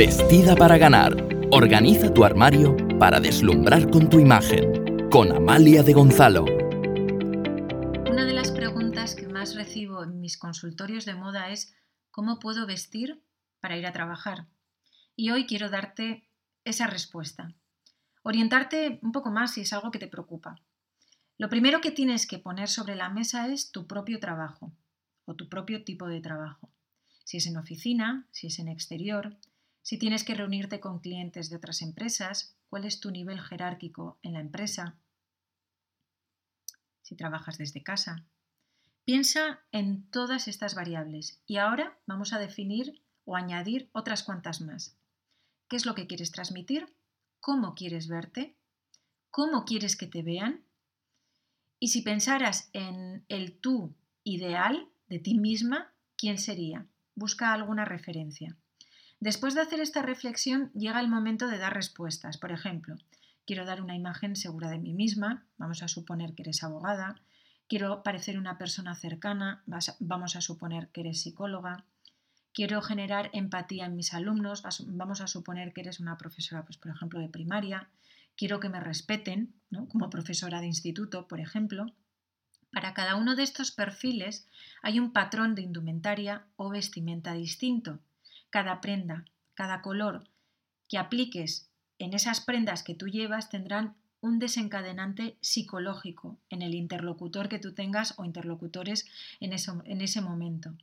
Vestida para ganar. Organiza tu armario para deslumbrar con tu imagen. Con Amalia de Gonzalo. Una de las preguntas que más recibo en mis consultorios de moda es ¿cómo puedo vestir para ir a trabajar? Y hoy quiero darte esa respuesta. Orientarte un poco más si es algo que te preocupa. Lo primero que tienes que poner sobre la mesa es tu propio trabajo o tu propio tipo de trabajo. Si es en oficina, si es en exterior, si tienes que reunirte con clientes de otras empresas, cuál es tu nivel jerárquico en la empresa, si trabajas desde casa. Piensa en todas estas variables y ahora vamos a definir o añadir otras cuantas más. ¿Qué es lo que quieres transmitir? ¿Cómo quieres verte? ¿Cómo quieres que te vean? Y si pensaras en el tú ideal de ti misma, ¿quién sería? Busca alguna referencia. Después de hacer esta reflexión llega el momento de dar respuestas. Por ejemplo, quiero dar una imagen segura de mí misma, vamos a suponer que eres abogada, quiero parecer una persona cercana, vamos a suponer que eres psicóloga, quiero generar empatía en mis alumnos, vamos a suponer que eres una profesora, pues por ejemplo, de primaria, quiero que me respeten, como profesora de instituto, por ejemplo. Para cada uno de estos perfiles hay un patrón de indumentaria o vestimenta distinto cada prenda, cada color que apliques en esas prendas que tú llevas tendrán un desencadenante psicológico en el interlocutor que tú tengas o interlocutores en, en ese momento.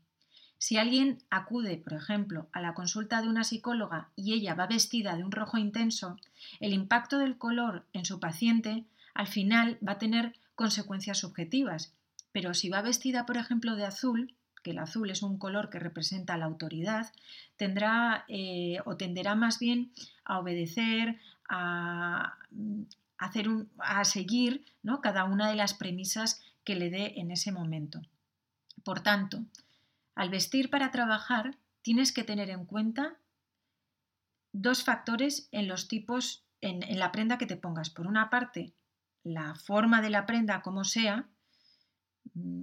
Si alguien acude, por ejemplo, a la consulta de una psicóloga y ella va vestida de un rojo intenso, el impacto del color en su paciente al final va a tener consecuencias subjetivas. Pero si va vestida, por ejemplo, de azul, el azul es un color que representa la autoridad, tendrá eh, o tenderá más bien a obedecer, a, mm, hacer a seguir ¿no? cada una de las premisas que le dé en ese momento. Por tanto, al vestir para trabajar, tienes que tener en cuenta dos factores en los tipos, en, la prenda que te pongas. Por una parte, la forma de la prenda, como sea,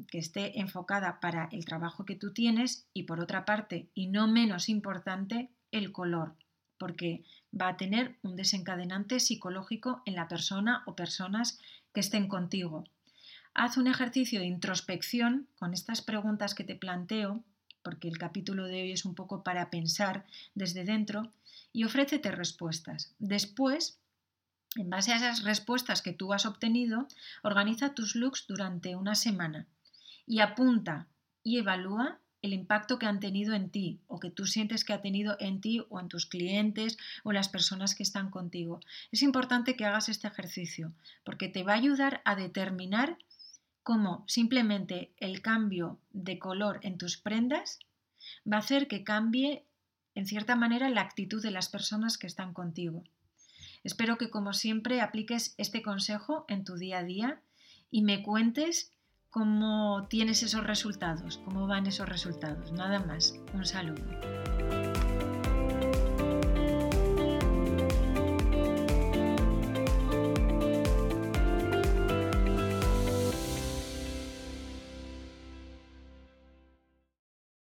que esté enfocada para el trabajo que tú tienes y por otra parte, y no menos importante, el color, porque va a tener un desencadenante psicológico en la persona o personas que estén contigo. Haz un ejercicio de introspección con estas preguntas que te planteo, porque el capítulo de hoy es un poco para pensar desde dentro, y ofrécete respuestas. Después, en base a esas respuestas que tú has obtenido, organiza tus looks durante una semana y apunta y evalúa el impacto que han tenido en ti o que tú sientes que ha tenido en ti o en tus clientes o las personas que están contigo. Es importante que hagas este ejercicio porque te va a ayudar a determinar cómo simplemente el cambio de color en tus prendas va a hacer que cambie en cierta manera la actitud de las personas que están contigo. Espero que como siempre apliques este consejo en tu día a día y me cuentes cómo tienes esos resultados, cómo van esos resultados. Nada más. Un saludo.